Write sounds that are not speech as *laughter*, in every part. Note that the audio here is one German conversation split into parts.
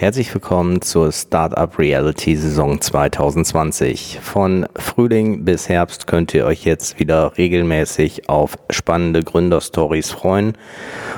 Herzlich willkommen zur Startup Reality Saison 2020. Von Frühling bis Herbst könnt ihr euch jetzt wieder regelmäßig auf spannende Gründerstories freuen.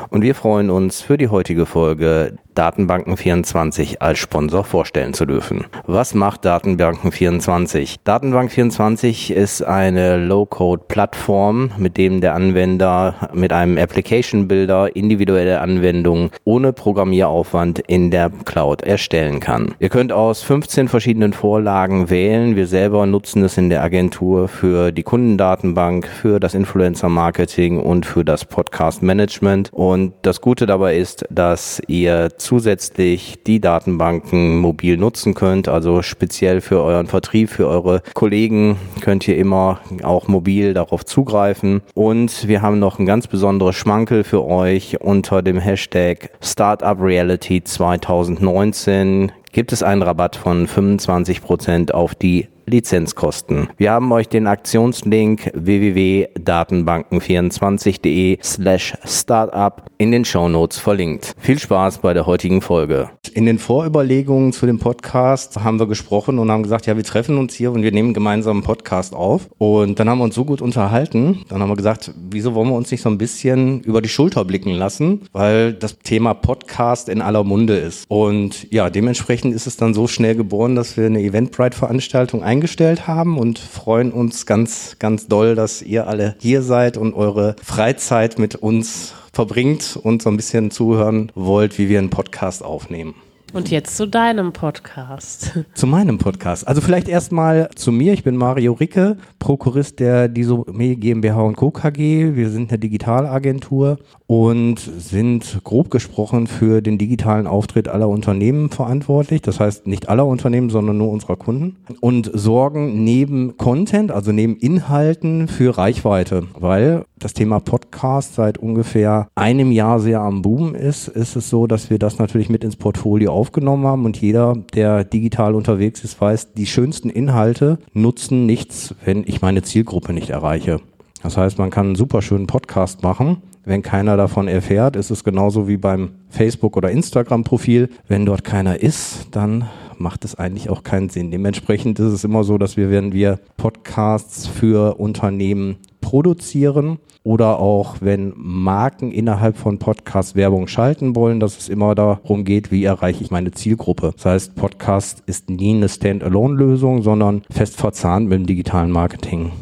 Und wir freuen uns für die heutige Folge Datenbanken24 als Sponsor vorstellen zu dürfen. Was macht Datenbanken24? Datenbank24 ist eine Low-Code-Plattform, mit dem der Anwender mit einem Application Builder individuelle Anwendungen ohne Programmieraufwand in der Cloud erstellen kann. Ihr könnt aus 15 verschiedenen Vorlagen wählen. Wir selber nutzen es in der Agentur für die Kundendatenbank, für das Influencer-Marketing und für das Podcast-Management. Und das Gute dabei ist, dass ihr zusätzlich die Datenbanken mobil nutzen könnt. Also speziell für euren Vertrieb, für eure Kollegen könnt ihr immer auch mobil darauf zugreifen. Und wir haben noch ein ganz besonderes Schmankel für euch unter dem Hashtag Startup Reality 2019 gibt es einen Rabatt von 25% auf die Lizenzkosten. Wir haben euch den Aktionslink www.datenbanken24.de slash startup in den Shownotes verlinkt. Viel Spaß bei der heutigen Folge. In den Vorüberlegungen zu dem Podcast haben wir gesprochen und haben gesagt, ja, wir treffen uns hier und wir nehmen gemeinsam einen Podcast auf. Und dann haben wir uns so gut unterhalten, dann haben wir gesagt, wieso wollen wir uns nicht so ein bisschen über die Schulter blicken lassen, weil das Thema Podcast in aller Munde ist. Und ja, dementsprechend ist es dann so schnell geboren, dass wir eine Eventbrite-Veranstaltung eingestellt eingestellt haben und freuen uns ganz, ganz doll, dass ihr alle hier seid und eure Freizeit mit uns verbringt und so ein bisschen zuhören wollt, wie wir einen Podcast aufnehmen. Und jetzt zu deinem Podcast. *laughs* Zu meinem Podcast. Also vielleicht erstmal zu mir. Ich bin Mario Ricke, Prokurist der Disome GmbH und Co. KG. Wir sind eine Digitalagentur und sind grob gesprochen für den digitalen Auftritt aller Unternehmen verantwortlich. Das heißt nicht aller Unternehmen, sondern nur unserer Kunden. Und sorgen neben Content, also neben Inhalten für Reichweite. Weil das Thema Podcast seit ungefähr einem Jahr sehr am Boom ist, ist es so, dass wir das natürlich mit ins Portfolio aufgenommen haben und jeder, der digital unterwegs ist, weiß, die schönsten Inhalte nutzen nichts, wenn ich meine Zielgruppe nicht erreiche. Das heißt, man kann einen super schönen Podcast machen wenn keiner davon erfährt, ist es genauso wie beim Facebook- oder Instagram-Profil. Wenn dort keiner ist, dann macht es eigentlich auch keinen Sinn. Dementsprechend ist es immer so, dass wir, wenn wir Podcasts für Unternehmen produzieren oder auch wenn Marken innerhalb von Podcasts Werbung schalten wollen, dass es immer darum geht, wie erreiche ich meine Zielgruppe. Das heißt, Podcast ist nie eine Standalone-Lösung, sondern fest verzahnt mit dem digitalen Marketing.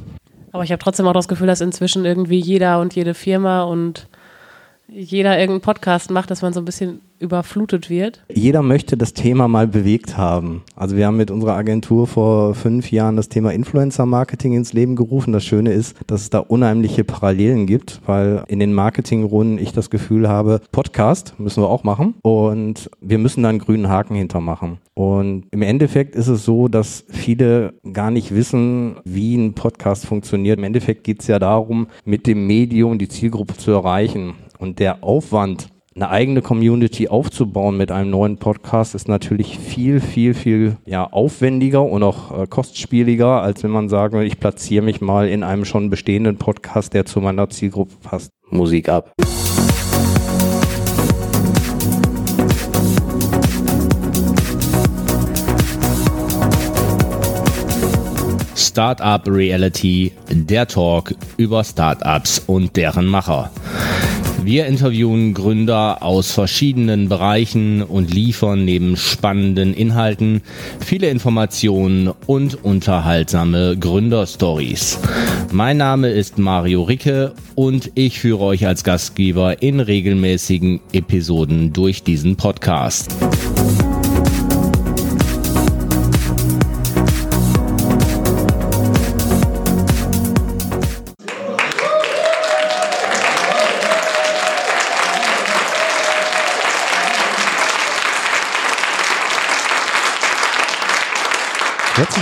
Aber ich habe trotzdem auch das Gefühl, dass inzwischen irgendwie jeder und jede Firma und jeder irgendeinen Podcast macht, dass man so ein bisschen überflutet wird? Jeder möchte das Thema mal bewegt haben. Also wir haben mit unserer Agentur vor fünf Jahren das Thema Influencer-Marketing ins Leben gerufen. Das Schöne ist, dass es da unheimliche Parallelen gibt, weil in den Marketingrunden ich das Gefühl habe, Podcast müssen wir auch machen und wir müssen da einen grünen Haken hintermachen. Und im Endeffekt ist es so, dass viele gar nicht wissen, wie ein Podcast funktioniert. Im Endeffekt geht es ja darum, mit dem Medium die Zielgruppe zu erreichen. Und der Aufwand, eine eigene Community aufzubauen mit einem neuen Podcast ist natürlich viel, viel, viel ja, aufwendiger und auch äh, kostspieliger, als wenn man sagen will, ich platziere mich mal in einem schon bestehenden Podcast, der zu meiner Zielgruppe passt. Musik ab. Startup Reality, der Talk über Startups und deren Macher. Wir interviewen Gründer aus verschiedenen Bereichen und liefern neben spannenden Inhalten viele Informationen und unterhaltsame Gründerstories. Mein Name ist Mario Ricke und ich führe euch als Gastgeber in regelmäßigen Episoden durch diesen Podcast.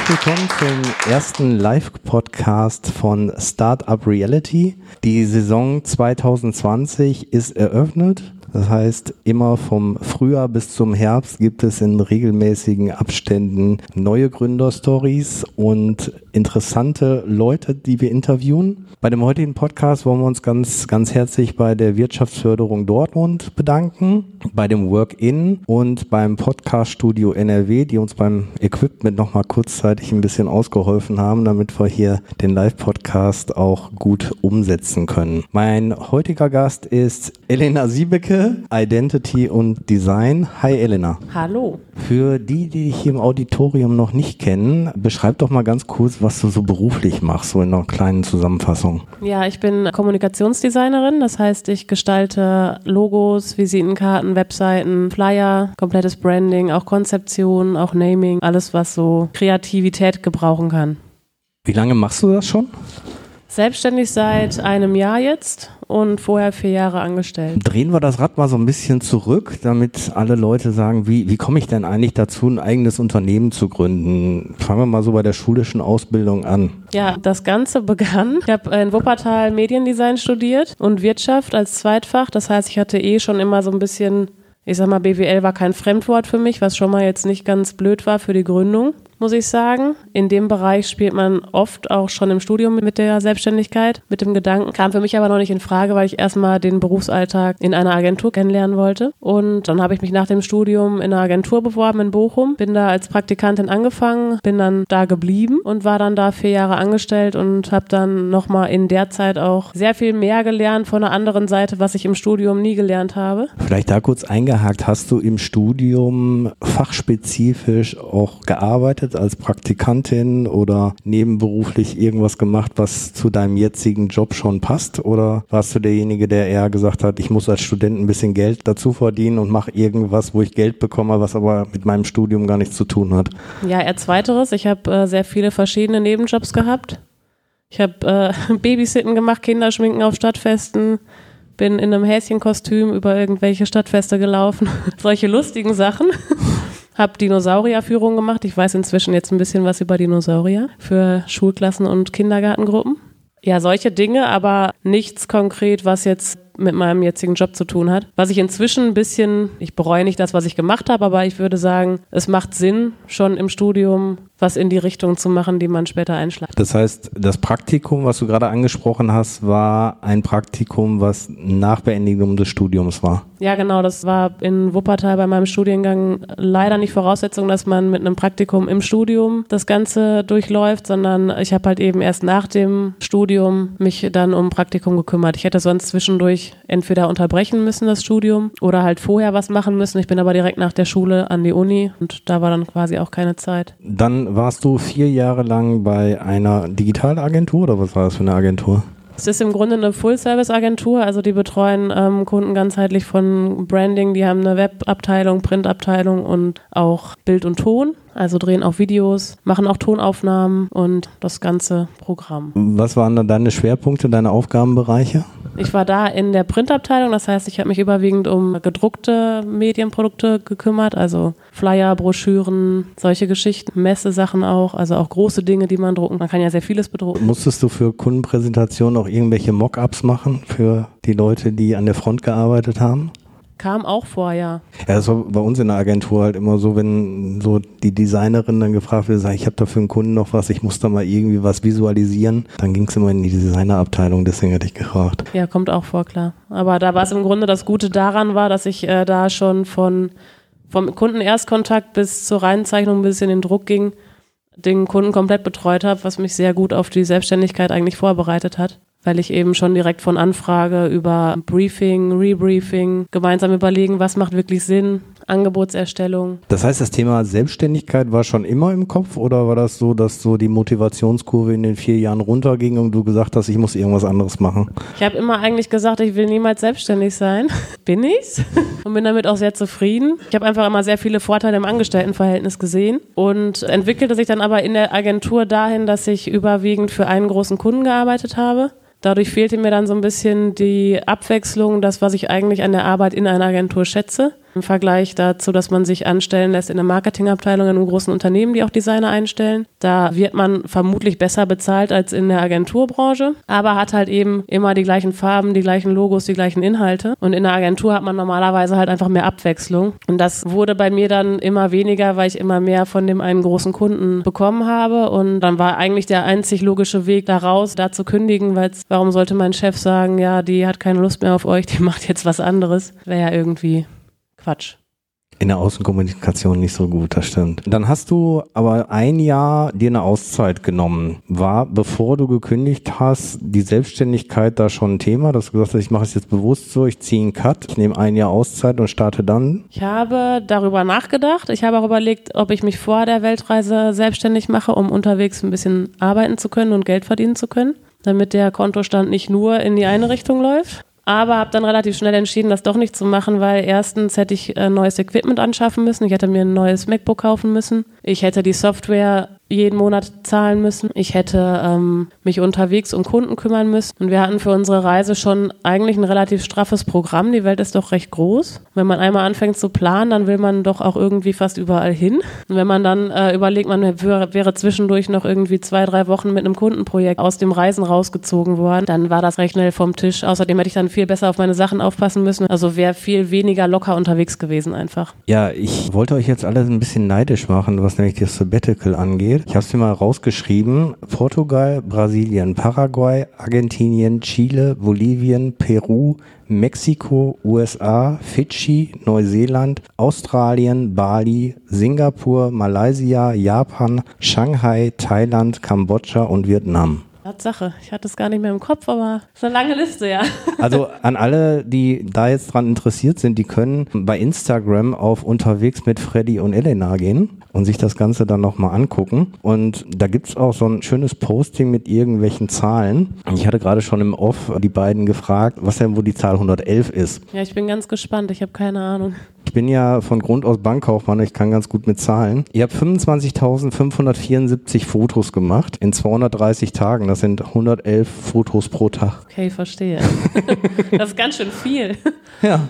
Willkommen zum ersten Live-Podcast von Startup Reality. Die Saison 2020 ist eröffnet. Das heißt, immer vom Frühjahr bis zum Herbst gibt es in regelmäßigen Abständen neue Gründerstories und interessante Leute, die wir interviewen. Bei dem heutigen Podcast wollen wir uns ganz, ganz herzlich bei der Wirtschaftsförderung Dortmund bedanken, bei dem Work-In und beim Podcast-Studio NRW, die uns beim Equipment nochmal kurzzeitig ein bisschen ausgeholfen haben, damit wir hier den Live-Podcast auch gut umsetzen können. Mein heutiger Gast ist Elena Siebecke, Identity und Design. Hi Elena. Hallo. Für die, die dich hier im Auditorium noch nicht kennen, beschreib doch mal ganz kurz, was du so beruflich machst, so in einer kleinen Zusammenfassung. Ja, ich bin Kommunikationsdesignerin, das heißt, ich gestalte Logos, Visitenkarten, Webseiten, Flyer, komplettes Branding, auch Konzeption, auch Naming, alles, was so Kreativität gebrauchen kann. Wie lange machst du das schon? Selbstständig seit einem Jahr jetzt und vorher vier Jahre angestellt. Drehen wir das Rad mal so ein bisschen zurück, damit alle Leute sagen, wie, wie komme ich denn eigentlich dazu, ein eigenes Unternehmen zu gründen? Fangen wir mal so bei der schulischen Ausbildung an. Ja, das Ganze begann. Ich habe in Wuppertal Mediendesign studiert und Wirtschaft als Zweitfach. Das heißt, ich hatte eh schon immer so ein bisschen, ich sag mal, BWL war kein Fremdwort für mich, was schon mal jetzt nicht ganz blöd war für die Gründung muss ich sagen. In dem Bereich spielt man oft auch schon im Studium mit der Selbstständigkeit, mit dem Gedanken. Kam für mich aber noch nicht in Frage, weil ich erstmal den Berufsalltag in einer Agentur kennenlernen wollte. Und dann habe ich mich nach dem Studium in einer Agentur beworben in Bochum, bin da als Praktikantin angefangen, bin dann da geblieben und war dann da vier Jahre angestellt und habe dann nochmal in der Zeit auch sehr viel mehr gelernt von der anderen Seite, was ich im Studium nie gelernt habe. Vielleicht da kurz eingehakt, hast du im Studium fachspezifisch auch gearbeitet? Gearbeitet als Praktikantin oder nebenberuflich irgendwas gemacht, was zu deinem jetzigen Job schon passt? Oder warst du derjenige, der eher gesagt hat, ich muss als Student ein bisschen Geld dazu verdienen und mache irgendwas, wo ich Geld bekomme, was aber mit meinem Studium gar nichts zu tun hat? Ja, eher zweiteres. Ich habe äh, sehr viele verschiedene Nebenjobs gehabt. Ich habe äh, *laughs* Babysitten gemacht, Kinderschminken auf Stadtfesten, bin in einem Häschenkostüm über irgendwelche Stadtfeste gelaufen. *laughs* Solche lustigen Sachen habe Dinosaurierführungen gemacht. Ich weiß inzwischen jetzt ein bisschen was über Dinosaurier für Schulklassen und Kindergartengruppen. Ja, solche Dinge, aber nichts konkret, was jetzt mit meinem jetzigen Job zu tun hat. Was ich inzwischen ein bisschen, ich bereue nicht das, was ich gemacht habe, aber ich würde sagen, es macht Sinn, schon im Studium was in die Richtung zu machen, die man später einschlägt. Das heißt, das Praktikum, was du gerade angesprochen hast, war ein Praktikum, was nach Beendigung des Studiums war. Ja, genau. Das war in Wuppertal bei meinem Studiengang leider nicht Voraussetzung, dass man mit einem Praktikum im Studium das Ganze durchläuft, sondern ich habe halt eben erst nach dem Studium mich dann um Praktikum gekümmert. Ich hätte sonst zwischendurch entweder unterbrechen müssen, das Studium, oder halt vorher was machen müssen. Ich bin aber direkt nach der Schule an die Uni und da war dann quasi auch keine Zeit. Dann warst du vier Jahre lang bei einer Digitalagentur oder was war das für eine Agentur? Es ist im Grunde eine Full-Service-Agentur, also die betreuen ähm, Kunden ganzheitlich von Branding, die haben eine Webabteilung, Printabteilung und auch Bild und Ton, also drehen auch Videos, machen auch Tonaufnahmen und das ganze Programm. Was waren dann deine Schwerpunkte, deine Aufgabenbereiche? Ich war da in der Printabteilung, das heißt, ich habe mich überwiegend um gedruckte Medienprodukte gekümmert, also Flyer, Broschüren, solche Geschichten, Messesachen auch, also auch große Dinge, die man drucken. Man kann ja sehr vieles bedrucken. Musstest du für Kundenpräsentationen auch irgendwelche Mockups machen für die Leute, die an der Front gearbeitet haben? Kam auch vor, ja. Ja, das war bei uns in der Agentur halt immer so, wenn so die Designerin dann gefragt wird, ich habe da für einen Kunden noch was, ich muss da mal irgendwie was visualisieren, dann ging es immer in die Designerabteilung, deswegen hatte ich gefragt. Ja, kommt auch vor, klar. Aber da war es im Grunde das Gute daran war, dass ich äh, da schon von vom Kundenerstkontakt bis zur Reinzeichnung bis in den Druck ging, den Kunden komplett betreut habe, was mich sehr gut auf die Selbstständigkeit eigentlich vorbereitet hat weil ich eben schon direkt von Anfrage über Briefing, Rebriefing gemeinsam überlegen, was macht wirklich Sinn, Angebotserstellung. Das heißt, das Thema Selbstständigkeit war schon immer im Kopf oder war das so, dass so die Motivationskurve in den vier Jahren runterging und du gesagt hast, ich muss irgendwas anderes machen? Ich habe immer eigentlich gesagt, ich will niemals selbstständig sein. *laughs* bin ich's *laughs* und bin damit auch sehr zufrieden. Ich habe einfach immer sehr viele Vorteile im Angestelltenverhältnis gesehen und entwickelte sich dann aber in der Agentur dahin, dass ich überwiegend für einen großen Kunden gearbeitet habe Dadurch fehlte mir dann so ein bisschen die Abwechslung, das, was ich eigentlich an der Arbeit in einer Agentur schätze. Im Vergleich dazu, dass man sich anstellen lässt in der Marketingabteilung in einem großen Unternehmen, die auch Designer einstellen. Da wird man vermutlich besser bezahlt als in der Agenturbranche, aber hat halt eben immer die gleichen Farben, die gleichen Logos, die gleichen Inhalte. Und in der Agentur hat man normalerweise halt einfach mehr Abwechslung. Und das wurde bei mir dann immer weniger, weil ich immer mehr von dem einen großen Kunden bekommen habe. Und dann war eigentlich der einzig logische Weg daraus, da zu kündigen, weil warum sollte mein Chef sagen, ja, die hat keine Lust mehr auf euch, die *laughs* macht jetzt was anderes. Wäre ja irgendwie Quatsch in der Außenkommunikation nicht so gut, das stimmt. Dann hast du aber ein Jahr dir eine Auszeit genommen. War, bevor du gekündigt hast, die Selbstständigkeit da schon ein Thema, dass du gesagt hast, ich mache es jetzt bewusst so, ich ziehe einen Cut, ich nehme ein Jahr Auszeit und starte dann? Ich habe darüber nachgedacht. Ich habe auch überlegt, ob ich mich vor der Weltreise selbstständig mache, um unterwegs ein bisschen arbeiten zu können und Geld verdienen zu können damit der Kontostand nicht nur in die eine Richtung läuft aber habe dann relativ schnell entschieden, das doch nicht zu machen, weil erstens hätte ich äh, neues Equipment anschaffen müssen, ich hätte mir ein neues MacBook kaufen müssen, ich hätte die Software jeden Monat zahlen müssen. Ich hätte ähm, mich unterwegs um Kunden kümmern müssen. Und wir hatten für unsere Reise schon eigentlich ein relativ straffes Programm. Die Welt ist doch recht groß. Wenn man einmal anfängt zu planen, dann will man doch auch irgendwie fast überall hin. Und wenn man dann äh, überlegt, man wäre, wäre zwischendurch noch irgendwie zwei, drei Wochen mit einem Kundenprojekt aus dem Reisen rausgezogen worden, dann war das recht schnell vom Tisch. Außerdem hätte ich dann viel besser auf meine Sachen aufpassen müssen. Also wäre viel weniger locker unterwegs gewesen einfach. Ja, ich wollte euch jetzt alle ein bisschen neidisch machen, was nämlich das Sabbatical angeht geht. Ich habe es mir mal rausgeschrieben. Portugal, Brasilien, Paraguay, Argentinien, Chile, Bolivien, Peru, Mexiko, USA, Fidschi, Neuseeland, Australien, Bali, Singapur, Malaysia, Japan, Shanghai, Thailand, Kambodscha und Vietnam. Tatsache, ich hatte es gar nicht mehr im Kopf, aber es ist eine lange Liste, ja. *laughs* Also an alle, die da jetzt dran interessiert sind, die können bei Instagram auf unterwegs mit Freddy und Elena gehen und sich das Ganze dann nochmal angucken. Und da gibt es auch so ein schönes Posting mit irgendwelchen Zahlen. Ich hatte gerade schon im Off die beiden gefragt, was denn wo die Zahl 111 ist. Ja, ich bin ganz gespannt. Ich habe keine Ahnung. Ich bin ja von Grund aus Bankkaufmann, ich kann ganz gut mit Zahlen. Ihr habt 25.574 Fotos gemacht in 230 Tagen. Das sind 111 Fotos pro Tag. Okay, verstehe. *laughs* das ist ganz schön viel. Ja.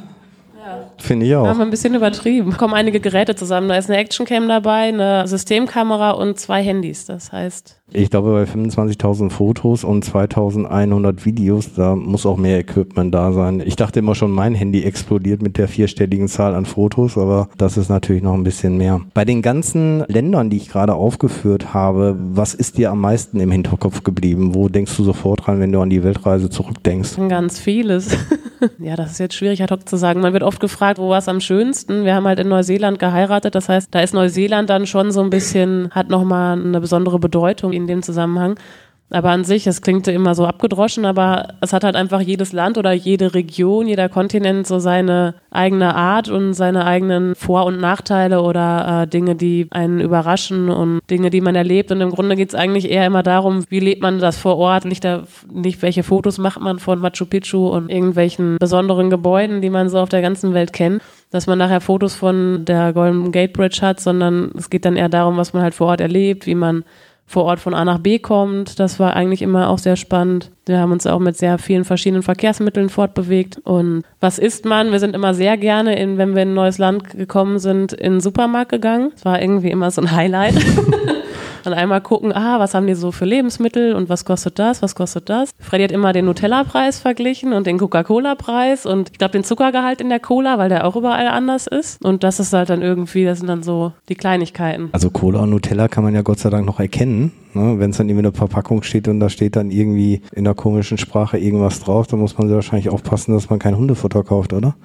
Finde ich auch. Haben wir ein bisschen übertrieben. Kommen einige Geräte zusammen. Da ist eine Actioncam dabei, eine Systemkamera und zwei Handys. Das heißt. Ich glaube, bei 25.000 Fotos und 2.100 Videos, da muss auch mehr Equipment da sein. Ich dachte immer schon, mein Handy explodiert mit der vierstelligen Zahl an Fotos, aber das ist natürlich noch ein bisschen mehr. Bei den ganzen Ländern, die ich gerade aufgeführt habe, was ist dir am meisten im Hinterkopf geblieben? Wo denkst du sofort dran, wenn du an die Weltreise zurückdenkst? Ganz vieles. *laughs* ja, das ist jetzt schwierig ad hoc zu sagen. Man wird oft gefragt, wo war es am schönsten? Wir haben halt in Neuseeland geheiratet. Das heißt, da ist Neuseeland dann schon so ein bisschen, hat nochmal eine besondere Bedeutung in dem Zusammenhang. Aber an sich, es klingt immer so abgedroschen, aber es hat halt einfach jedes Land oder jede Region, jeder Kontinent so seine eigene Art und seine eigenen Vor- und Nachteile oder äh, Dinge, die einen überraschen und Dinge, die man erlebt. Und im Grunde geht es eigentlich eher immer darum, wie lebt man das vor Ort, nicht, da, nicht welche Fotos macht man von Machu Picchu und irgendwelchen besonderen Gebäuden, die man so auf der ganzen Welt kennt dass man nachher Fotos von der Golden Gate Bridge hat, sondern es geht dann eher darum, was man halt vor Ort erlebt, wie man vor Ort von A nach B kommt. Das war eigentlich immer auch sehr spannend. Wir haben uns auch mit sehr vielen verschiedenen Verkehrsmitteln fortbewegt. Und was isst man? Wir sind immer sehr gerne, in, wenn wir in ein neues Land gekommen sind, in den Supermarkt gegangen. Das war irgendwie immer so ein Highlight. *laughs* Dann einmal gucken, ah, was haben die so für Lebensmittel und was kostet das, was kostet das. Freddy hat immer den Nutella-Preis verglichen und den Coca-Cola-Preis und ich glaube den Zuckergehalt in der Cola, weil der auch überall anders ist. Und das ist halt dann irgendwie, das sind dann so die Kleinigkeiten. Also Cola und Nutella kann man ja Gott sei Dank noch erkennen. Ne? Wenn es dann irgendwie eine Verpackung steht und da steht dann irgendwie in der komischen Sprache irgendwas drauf, dann muss man wahrscheinlich aufpassen, dass man kein Hundefutter kauft, oder?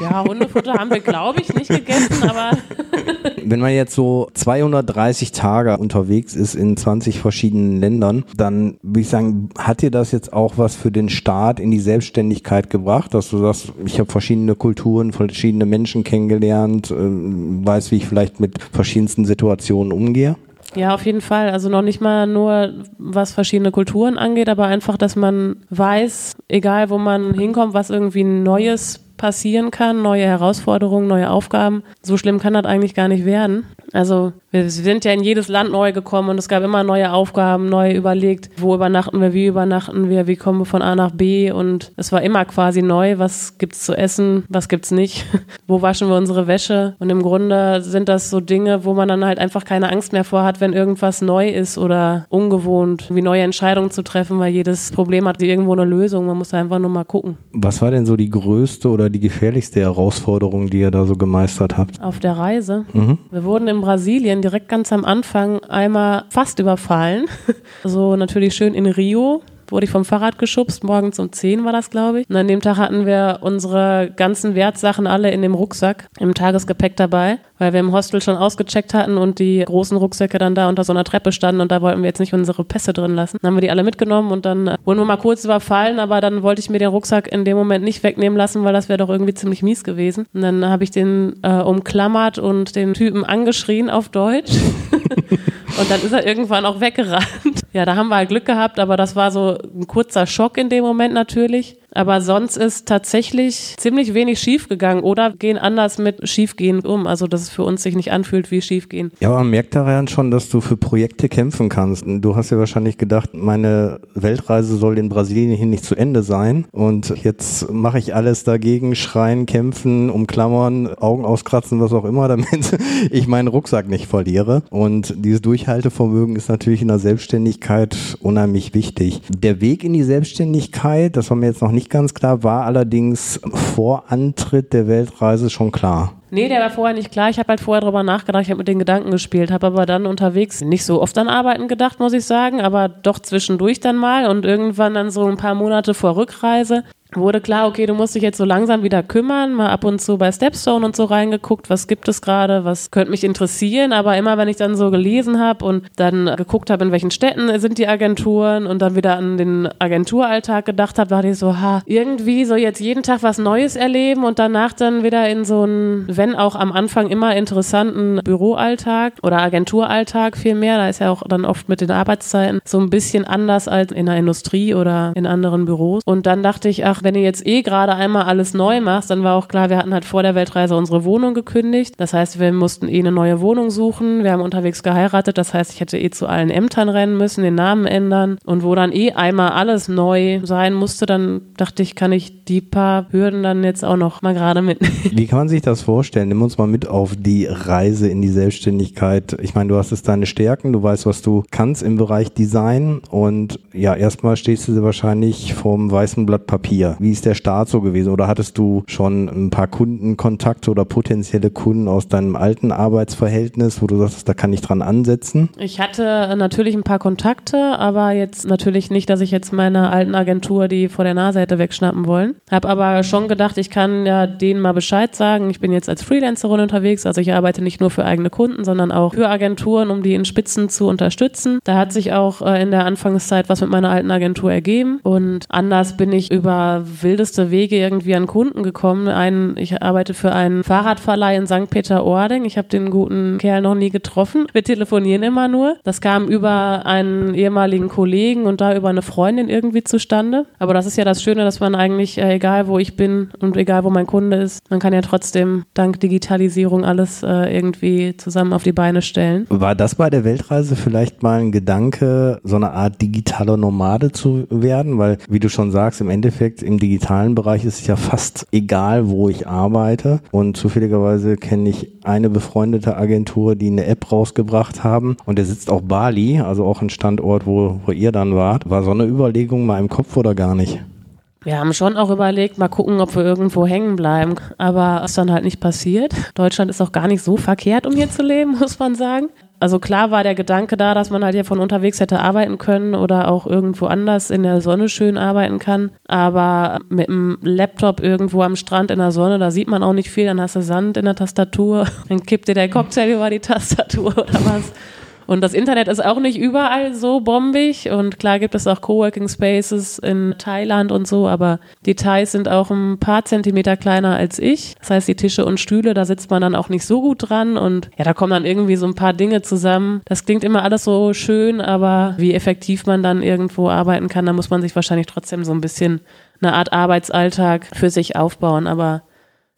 Ja, Hundefutter haben wir, glaube ich, nicht gegessen, aber. *laughs* Wenn man jetzt so 230 Tage unterwegs ist in 20 verschiedenen Ländern, dann würde ich sagen, hat dir das jetzt auch was für den Start in die Selbstständigkeit gebracht, dass du sagst, ich habe verschiedene Kulturen, verschiedene Menschen kennengelernt, äh, weiß, wie ich vielleicht mit verschiedensten Situationen umgehe? Ja, auf jeden Fall. Also noch nicht mal nur, was verschiedene Kulturen angeht, aber einfach, dass man weiß, egal wo man hinkommt, was irgendwie Neues passieren kann, neue Herausforderungen, neue Aufgaben. So schlimm kann das eigentlich gar nicht werden. Also wir sind ja in jedes Land neu gekommen und es gab immer neue Aufgaben, neu überlegt, wo übernachten wir, wie übernachten wir, wie kommen wir von A nach B und es war immer quasi neu, was gibt's zu essen, was gibt's nicht, *laughs* wo waschen wir unsere Wäsche und im Grunde sind das so Dinge, wo man dann halt einfach keine Angst mehr vor hat, wenn irgendwas neu ist oder ungewohnt, wie neue Entscheidungen zu treffen, weil jedes Problem hat irgendwo eine Lösung, man muss einfach nur mal gucken. Was war denn so die größte oder die gefährlichste Herausforderung, die ihr da so gemeistert habt? Auf der Reise. Mhm. Wir wurden im Brasilien direkt ganz am Anfang einmal fast überfallen. *laughs* so natürlich schön in Rio wurde ich vom Fahrrad geschubst, morgens um 10 war das, glaube ich. Und an dem Tag hatten wir unsere ganzen Wertsachen alle in dem Rucksack im Tagesgepäck dabei, weil wir im Hostel schon ausgecheckt hatten und die großen Rucksäcke dann da unter so einer Treppe standen und da wollten wir jetzt nicht unsere Pässe drin lassen. Dann haben wir die alle mitgenommen und dann äh, wurden wir mal kurz überfallen, aber dann wollte ich mir den Rucksack in dem Moment nicht wegnehmen lassen, weil das wäre doch irgendwie ziemlich mies gewesen. Und dann habe ich den äh, umklammert und den Typen angeschrien auf Deutsch. *laughs* und dann ist er irgendwann auch weggerannt. Ja, da haben wir halt Glück gehabt, aber das war so ein kurzer Schock in dem Moment natürlich. Aber sonst ist tatsächlich ziemlich wenig schiefgegangen oder gehen anders mit Schiefgehen um. Also, dass es für uns sich nicht anfühlt wie Schiefgehen. Ja, man merkt daran schon, dass du für Projekte kämpfen kannst. Du hast ja wahrscheinlich gedacht, meine Weltreise soll in Brasilien hier nicht zu Ende sein. Und jetzt mache ich alles dagegen, schreien, kämpfen, umklammern, Augen auskratzen, was auch immer, *laughs* damit ich meinen Rucksack nicht verliere. Und dieses Durchhaltevermögen ist natürlich in der Selbstständigkeit unheimlich wichtig. Der Weg in die Selbstständigkeit, das war mir jetzt noch nicht nicht ganz klar, war allerdings vor Antritt der Weltreise schon klar. Nee, der war vorher nicht klar. Ich habe halt vorher drüber nachgedacht, ich habe mit den Gedanken gespielt, habe aber dann unterwegs nicht so oft an Arbeiten gedacht, muss ich sagen, aber doch zwischendurch dann mal und irgendwann dann so ein paar Monate vor Rückreise wurde klar, okay, du musst dich jetzt so langsam wieder kümmern, mal ab und zu bei Stepstone und so reingeguckt, was gibt es gerade, was könnte mich interessieren, aber immer wenn ich dann so gelesen habe und dann geguckt habe, in welchen Städten sind die Agenturen und dann wieder an den Agenturalltag gedacht habe, war ich so, ha, irgendwie so jetzt jeden Tag was Neues erleben und danach dann wieder in so einen, wenn auch am Anfang immer interessanten Büroalltag oder Agenturalltag vielmehr, da ist ja auch dann oft mit den Arbeitszeiten so ein bisschen anders als in der Industrie oder in anderen Büros. Und dann dachte ich, ach, wenn du jetzt eh gerade einmal alles neu machst, dann war auch klar, wir hatten halt vor der Weltreise unsere Wohnung gekündigt. Das heißt, wir mussten eh eine neue Wohnung suchen. Wir haben unterwegs geheiratet. Das heißt, ich hätte eh zu allen Ämtern rennen müssen, den Namen ändern. Und wo dann eh einmal alles neu sein musste, dann dachte ich, kann ich die paar Hürden dann jetzt auch noch mal gerade mitnehmen. *laughs* Wie kann man sich das vorstellen? Nimm uns mal mit auf die Reise in die Selbstständigkeit. Ich meine, du hast es deine Stärken, du weißt, was du kannst im Bereich Design und ja, erstmal stehst du wahrscheinlich vorm weißen Blatt Papier. Wie ist der Start so gewesen? Oder hattest du schon ein paar Kundenkontakte oder potenzielle Kunden aus deinem alten Arbeitsverhältnis, wo du sagst, da kann ich dran ansetzen? Ich hatte natürlich ein paar Kontakte, aber jetzt natürlich nicht, dass ich jetzt meine alten Agentur die vor der Nase hätte wegschnappen wollen. Habe aber schon gedacht, ich kann ja denen mal Bescheid sagen. Ich bin jetzt als Freelancerin unterwegs, also ich arbeite nicht nur für eigene Kunden, sondern auch für Agenturen, um die in Spitzen zu unterstützen. Da hat sich auch äh, in der Anfangszeit was mit meiner alten Agentur ergeben und anders bin ich über wildeste Wege irgendwie an Kunden gekommen. Ein, ich arbeite für einen Fahrradverleih in St. Peter-Ording. Ich habe den guten Kerl noch nie getroffen. Wir telefonieren immer nur. Das kam über einen ehemaligen Kollegen und da über eine Freundin irgendwie zustande. Aber das ist ja das Schöne, dass man eigentlich, äh, egal wo ich bin und egal wo mein Kunde ist, man kann ja trotzdem dank Digitalisierung alles äh, irgendwie zusammen auf die Beine stellen. War das bei der Weltreise vielleicht mal ein Gedanke, so eine Art digitaler Nomade zu werden? Weil, wie du schon sagst, im Endeffekt im digitalen Bereich ist es ja fast egal, wo ich arbeite. Und zufälligerweise kenne ich eine befreundete Agentur, die eine App rausgebracht haben. Und der sitzt auch Bali, also auch ein Standort, wo, wo ihr dann wart. War so eine Überlegung mal im Kopf oder gar nicht? Wir haben schon auch überlegt, mal gucken, ob wir irgendwo hängen bleiben. Aber ist dann halt nicht passiert. Deutschland ist auch gar nicht so verkehrt, um hier zu leben, *laughs* muss man sagen also klar war der Gedanke da, dass man halt hier von unterwegs hätte arbeiten können oder auch irgendwo anders in der Sonne schön arbeiten kann. Aber mit dem Laptop irgendwo am Strand in der Sonne, da sieht man auch nicht viel. Dann hast du Sand in der Tastatur, *laughs* dann kippt dir der Cocktail über die Tastatur oder was. Und das Internet ist auch nicht überall so bombig. Und klar gibt es auch Coworking Spaces in Thailand und so, aber die Thais sind auch ein paar Zentimeter kleiner als ich. Das heißt, die Tische und Stühle, da sitzt man dann auch nicht so gut dran. Und ja, da kommen dann irgendwie so ein paar Dinge zusammen. Das klingt immer alles so schön, aber wie effektiv man dann irgendwo arbeiten kann, da muss man sich wahrscheinlich trotzdem so ein bisschen eine Art Arbeitsalltag für sich aufbauen. Aber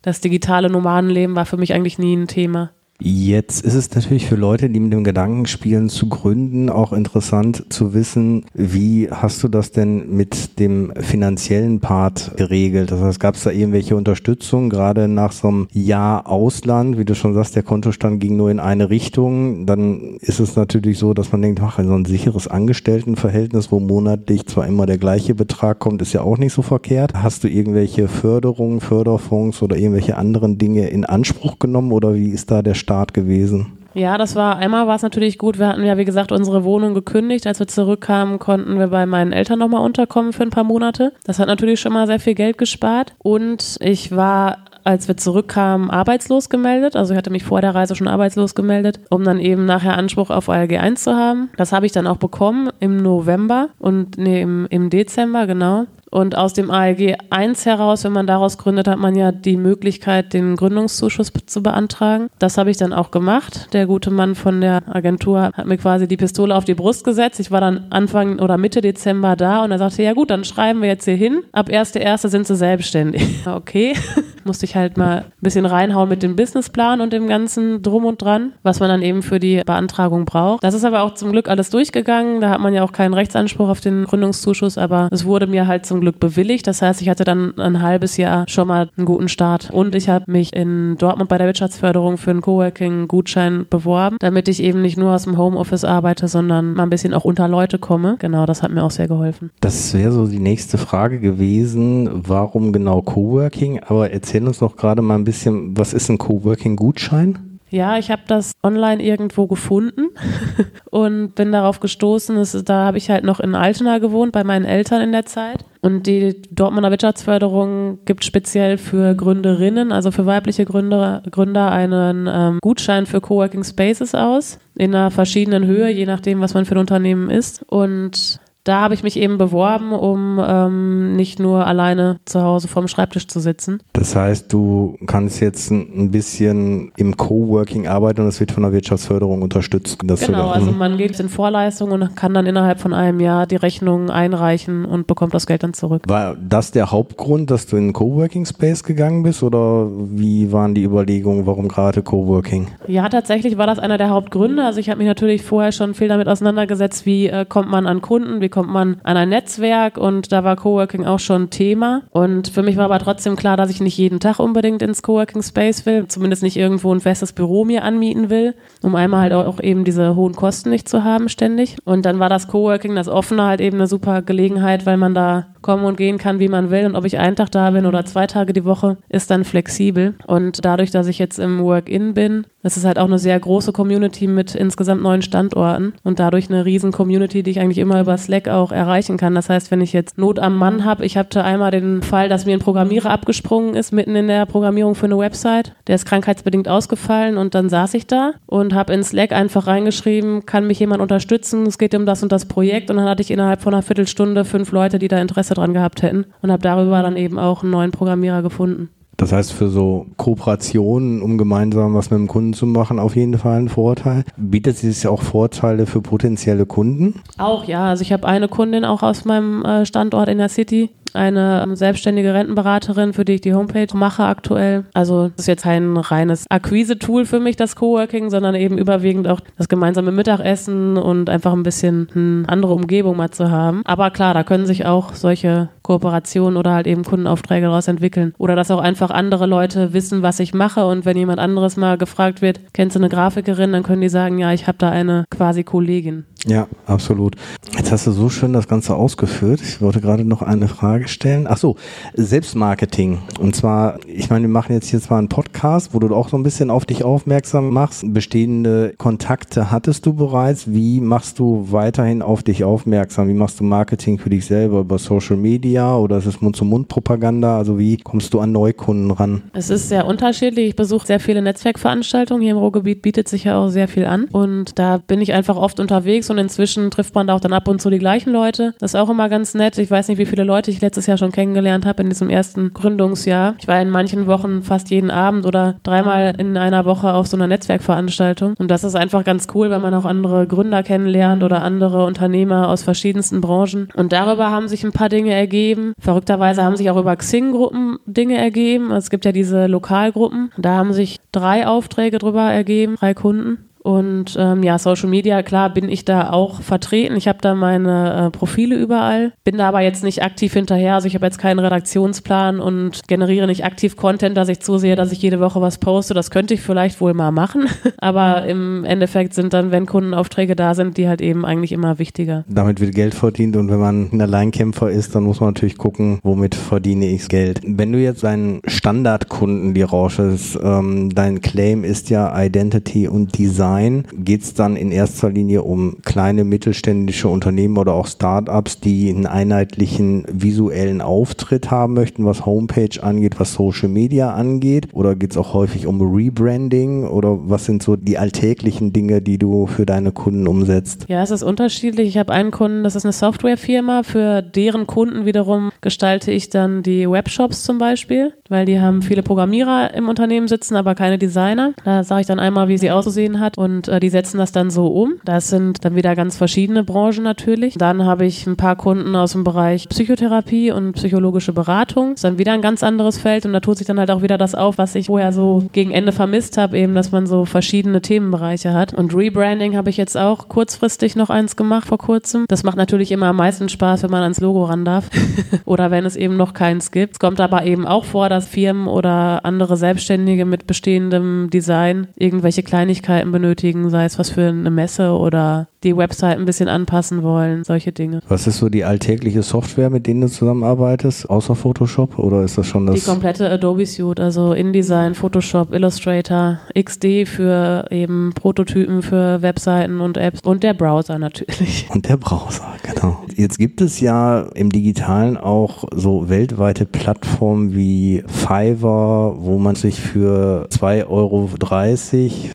das digitale Nomadenleben war für mich eigentlich nie ein Thema. Jetzt ist es natürlich für Leute, die mit dem Gedanken spielen, zu gründen, auch interessant zu wissen, wie hast du das denn mit dem finanziellen Part geregelt? Das heißt, gab es da irgendwelche Unterstützung, gerade nach so einem Jahr Ausland, wie du schon sagst, der Kontostand ging nur in eine Richtung, dann ist es natürlich so, dass man denkt, ach, so ein sicheres Angestelltenverhältnis, wo monatlich zwar immer der gleiche Betrag kommt, ist ja auch nicht so verkehrt. Hast du irgendwelche Förderungen, Förderfonds oder irgendwelche anderen Dinge in Anspruch genommen oder wie ist da der Start gewesen? Ja, das war einmal war es natürlich gut. Wir hatten ja, wie gesagt, unsere Wohnung gekündigt. Als wir zurückkamen, konnten wir bei meinen Eltern nochmal unterkommen für ein paar Monate. Das hat natürlich schon mal sehr viel Geld gespart. Und ich war als wir zurückkamen, arbeitslos gemeldet. Also ich hatte mich vor der Reise schon arbeitslos gemeldet, um dann eben nachher Anspruch auf ALG 1 zu haben. Das habe ich dann auch bekommen im November und nee, im, im Dezember, genau. Und aus dem ALG 1 heraus, wenn man daraus gründet, hat man ja die Möglichkeit, den Gründungszuschuss zu beantragen. Das habe ich dann auch gemacht. Der gute Mann von der Agentur hat mir quasi die Pistole auf die Brust gesetzt. Ich war dann Anfang oder Mitte Dezember da und er sagte, ja gut, dann schreiben wir jetzt hier hin. Ab 1.1. sind sie selbstständig. *laughs* Okay, *laughs* musste ich halt mal ein bisschen reinhauen mit dem Businessplan und dem ganzen Drum und Dran, was man dann eben für die Beantragung braucht. Das ist aber auch zum Glück alles durchgegangen. Da hat man ja auch keinen Rechtsanspruch auf den Gründungszuschuss, aber es wurde mir halt zum Glück bewilligt. Das heißt, ich hatte dann ein halbes Jahr schon mal einen guten Start. Und ich habe mich in Dortmund bei der Wirtschaftsförderung für einen Coworking-Gutschein beworben, damit ich eben nicht nur aus dem Homeoffice arbeite, sondern mal ein bisschen auch unter Leute komme. Genau, das hat mir auch sehr geholfen. Das wäre so die nächste Frage gewesen. Warum genau Coworking? Aber erzähl uns noch gerade mal ein bisschen, was ist ein Coworking-Gutschein? Ja, ich habe das online irgendwo gefunden *laughs* und bin darauf gestoßen. Das, da habe ich halt noch in Altena gewohnt, bei meinen Eltern in der Zeit. Und die Dortmunder Wirtschaftsförderung gibt speziell für Gründerinnen, also für weibliche Gründer, Gründer einen ähm, Gutschein für Coworking Spaces aus, in einer verschiedenen Höhe, je nachdem, was man für ein Unternehmen ist. Und da habe ich mich eben beworben, um ähm, nicht nur alleine zu Hause vorm Schreibtisch zu sitzen. Das heißt, du kannst jetzt ein bisschen im Coworking arbeiten und das wird von der Wirtschaftsförderung unterstützt. genau, also man geht in Vorleistung und kann dann innerhalb von einem Jahr die Rechnung einreichen und bekommt das Geld dann zurück. War das der Hauptgrund, dass du in den Coworking Space gegangen bist oder wie waren die Überlegungen, warum gerade Coworking? Ja, tatsächlich war das einer der Hauptgründe. Also ich habe mich natürlich vorher schon viel damit auseinandergesetzt, wie äh, kommt man an Kunden, wie kommt man an ein Netzwerk und da war Coworking auch schon Thema. Und für mich war aber trotzdem klar, dass ich nicht jeden Tag unbedingt ins Coworking Space will, zumindest nicht irgendwo ein festes Büro mir anmieten will, um einmal halt auch eben diese hohen Kosten nicht zu haben ständig. Und dann war das Coworking, das Offene halt eben eine super Gelegenheit, weil man da kommen und gehen kann, wie man will. Und ob ich einen Tag da bin oder zwei Tage die Woche, ist dann flexibel. Und dadurch, dass ich jetzt im Work-In bin, das ist halt auch eine sehr große Community mit insgesamt neun Standorten und dadurch eine riesen Community, die ich eigentlich immer über Slack auch erreichen kann. Das heißt, wenn ich jetzt Not am Mann habe, ich hatte einmal den Fall, dass mir ein Programmierer abgesprungen ist mitten in der Programmierung für eine Website. Der ist krankheitsbedingt ausgefallen und dann saß ich da und habe in Slack einfach reingeschrieben, kann mich jemand unterstützen, es geht um das und das Projekt und dann hatte ich innerhalb von einer Viertelstunde fünf Leute, die da Interesse dran gehabt hätten und habe darüber dann eben auch einen neuen Programmierer gefunden. Das heißt, für so Kooperationen, um gemeinsam was mit dem Kunden zu machen, auf jeden Fall ein Vorteil. Bietet es ja auch Vorteile für potenzielle Kunden? Auch, ja. Also ich habe eine Kundin auch aus meinem äh, Standort in der City, eine ähm, selbstständige Rentenberaterin, für die ich die Homepage mache aktuell. Also das ist jetzt kein reines Akquise-Tool für mich, das Coworking, sondern eben überwiegend auch das gemeinsame Mittagessen und einfach ein bisschen eine andere Umgebung mal zu haben. Aber klar, da können sich auch solche Kooperationen oder halt eben Kundenaufträge daraus entwickeln. Oder dass auch einfach andere Leute wissen, was ich mache und wenn jemand anderes mal gefragt wird, kennst du eine Grafikerin, dann können die sagen, ja, ich habe da eine quasi Kollegin. Ja, absolut. Jetzt hast du so schön das Ganze ausgeführt. Ich wollte gerade noch eine Frage stellen. Ach so, Selbstmarketing. Und zwar, ich meine, wir machen jetzt hier zwar einen Podcast, wo du auch so ein bisschen auf dich aufmerksam machst. Bestehende Kontakte hattest du bereits. Wie machst du weiterhin auf dich aufmerksam? Wie machst du Marketing für dich selber? Über Social Media oder ist es Mund-zu-Mund-Propaganda? Also wie kommst du an Neukunden ran? Es ist sehr unterschiedlich. Ich besuche sehr viele Netzwerkveranstaltungen. Hier im Ruhrgebiet bietet sich ja auch sehr viel an. Und da bin ich einfach oft unterwegs und inzwischen trifft man da auch dann ab und zu die gleichen Leute. Das ist auch immer ganz nett. Ich weiß nicht, wie viele Leute ich letztes Jahr schon kennengelernt habe in diesem ersten Gründungsjahr. Ich war in manchen Wochen fast jeden Abend oder dreimal in einer Woche auf so einer Netzwerkveranstaltung. Und das ist einfach ganz cool, wenn man auch andere Gründer kennenlernt oder andere Unternehmer aus verschiedensten Branchen. Und darüber haben sich ein paar Dinge ergeben. Verrückterweise haben sich auch über Xing-Gruppen Dinge ergeben. Es gibt ja diese Lokalgruppen. Da haben sich drei Aufträge drüber ergeben, drei Kunden. Und ähm, ja, Social Media, klar bin ich da auch vertreten. Ich habe da meine äh, Profile überall, bin da aber jetzt nicht aktiv hinterher. Also ich habe jetzt keinen Redaktionsplan und generiere nicht aktiv Content, dass ich zusehe, dass ich jede Woche was poste. Das könnte ich vielleicht wohl mal machen. *laughs* aber im Endeffekt sind dann, wenn Kundenaufträge da sind, die halt eben eigentlich immer wichtiger. Damit wird Geld verdient und wenn man ein Alleinkämpfer ist, dann muss man natürlich gucken, womit verdiene ich Geld. Wenn du jetzt einen Standardkunden dir rauschest, ähm, dein Claim ist ja Identity und Design Design geht es dann in erster Linie um kleine mittelständische Unternehmen oder auch Startups, die einen einheitlichen visuellen Auftritt haben möchten, was Homepage angeht, was Social Media angeht? Oder geht es auch häufig um Rebranding? Oder was sind so die alltäglichen Dinge, die du für deine Kunden umsetzt? Ja, es ist unterschiedlich. Ich habe einen Kunden, das ist eine Softwarefirma. Für deren Kunden wiederum gestalte ich dann die Webshops zum Beispiel, weil die haben viele Programmierer im Unternehmen sitzen, aber keine Designer. Da sage ich dann einmal, wie sie auszusehen hat und äh, die setzen das dann so um. Das sind dann wieder ganz verschiedene Branchen natürlich. Dann habe ich ein paar Kunden aus dem Bereich Psychotherapie und psychologische Beratung. Das ist dann wieder ein ganz anderes Feld und da tut sich dann halt auch wieder das auf, was ich vorher so gegen Ende vermisst habe, eben, dass man so verschiedene Themenbereiche hat. Und Rebranding habe ich jetzt auch kurzfristig noch eins gemacht vor kurzem. Das macht natürlich immer am meisten Spaß, wenn man ans Logo ran darf *laughs* oder wenn es eben noch keins gibt. Es kommt aber eben auch vor, dass Firmen oder andere Selbstständige mit bestehendem Design irgendwelche Kleinigkeiten benötigen benötigen, sei es was für eine Messe oder die Website ein bisschen anpassen wollen, solche Dinge. Was ist so die alltägliche Software, mit denen du zusammenarbeitest, außer Photoshop oder ist das schon das? Die komplette Adobe Suite, also InDesign, Photoshop, Illustrator, XD für eben Prototypen für Webseiten und Apps und der Browser natürlich. Und der Browser, genau. Jetzt gibt es ja im Digitalen auch so weltweite Plattformen wie Fiverr, wo man sich für 2,30 Euro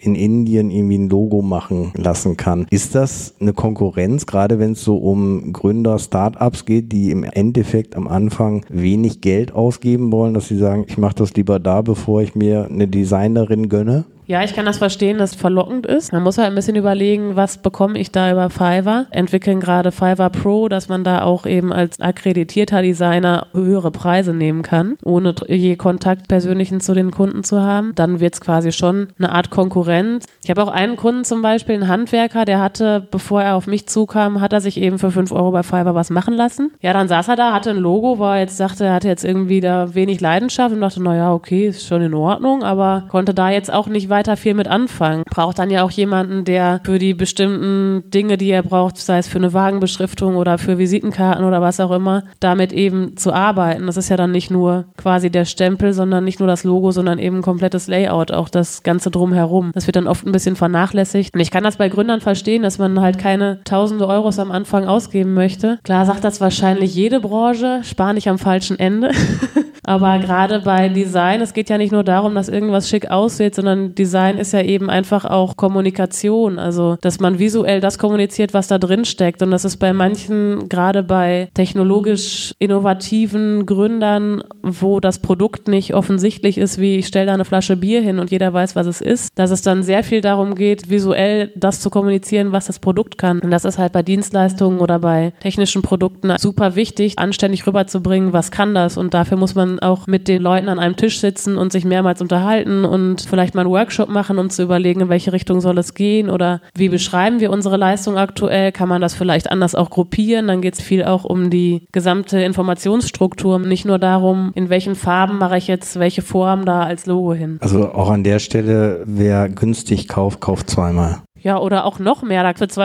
in Indien irgendwie ein Logo machen lassen kann. Ist das eine Konkurrenz, gerade wenn es so um Gründer, Startups geht, die im Endeffekt am Anfang wenig Geld ausgeben wollen, dass sie sagen, ich mache das lieber da, bevor ich mir eine Designerin gönne? Ja, ich kann das verstehen, dass es verlockend ist. Man muss halt ein bisschen überlegen, was bekomme ich da über Fiverr. Entwickeln gerade Fiverr Pro, dass man da auch eben als akkreditierter Designer höhere Preise nehmen kann, ohne je Kontakt persönlichen zu den Kunden zu haben. Dann wird es quasi schon eine Art Konkurrenz. Ich habe auch einen Kunden zum Beispiel, einen Handwerker, der hatte, bevor er auf mich zukam, hat er sich eben für 5 Euro bei Fiverr was machen lassen. Ja, dann saß er da, hatte ein Logo, wo er jetzt sagte, er hatte jetzt irgendwie da wenig Leidenschaft und dachte, naja, okay, ist schon in Ordnung, aber konnte da jetzt auch nicht weiter weiter viel mit anfangen. Braucht dann ja auch jemanden, der für die bestimmten Dinge, die er braucht, sei es für eine Wagenbeschriftung oder für Visitenkarten oder was auch immer, damit eben zu arbeiten. Das ist ja dann nicht nur quasi der Stempel, sondern nicht nur das Logo, sondern eben ein komplettes Layout, auch das Ganze drumherum. Das wird dann oft ein bisschen vernachlässigt. Und ich kann das bei Gründern verstehen, dass man halt keine tausende Euros am Anfang ausgeben möchte. Klar sagt das wahrscheinlich jede Branche, spar nicht am falschen Ende. *laughs* Aber gerade bei Design, es geht ja nicht nur darum, dass irgendwas schick aussieht, sondern Design ist ja eben einfach auch Kommunikation. Also, dass man visuell das kommuniziert, was da drin steckt. Und das ist bei manchen, gerade bei technologisch innovativen Gründern, wo das Produkt nicht offensichtlich ist, wie ich stelle da eine Flasche Bier hin und jeder weiß, was es ist, dass es dann sehr viel darum geht, visuell das zu kommunizieren, was das Produkt kann. Und das ist halt bei Dienstleistungen oder bei technischen Produkten super wichtig, anständig rüberzubringen, was kann das. Und dafür muss man auch mit den Leuten an einem Tisch sitzen und sich mehrmals unterhalten und vielleicht mal einen Workshop machen, um zu überlegen, in welche Richtung soll es gehen oder wie beschreiben wir unsere Leistung aktuell, kann man das vielleicht anders auch gruppieren, dann geht es viel auch um die gesamte Informationsstruktur, nicht nur darum, in welchen Farben mache ich jetzt welche Form da als Logo hin. Also auch an der Stelle, wer günstig kauft, kauft zweimal. Ja, oder auch noch mehr. Für 2,50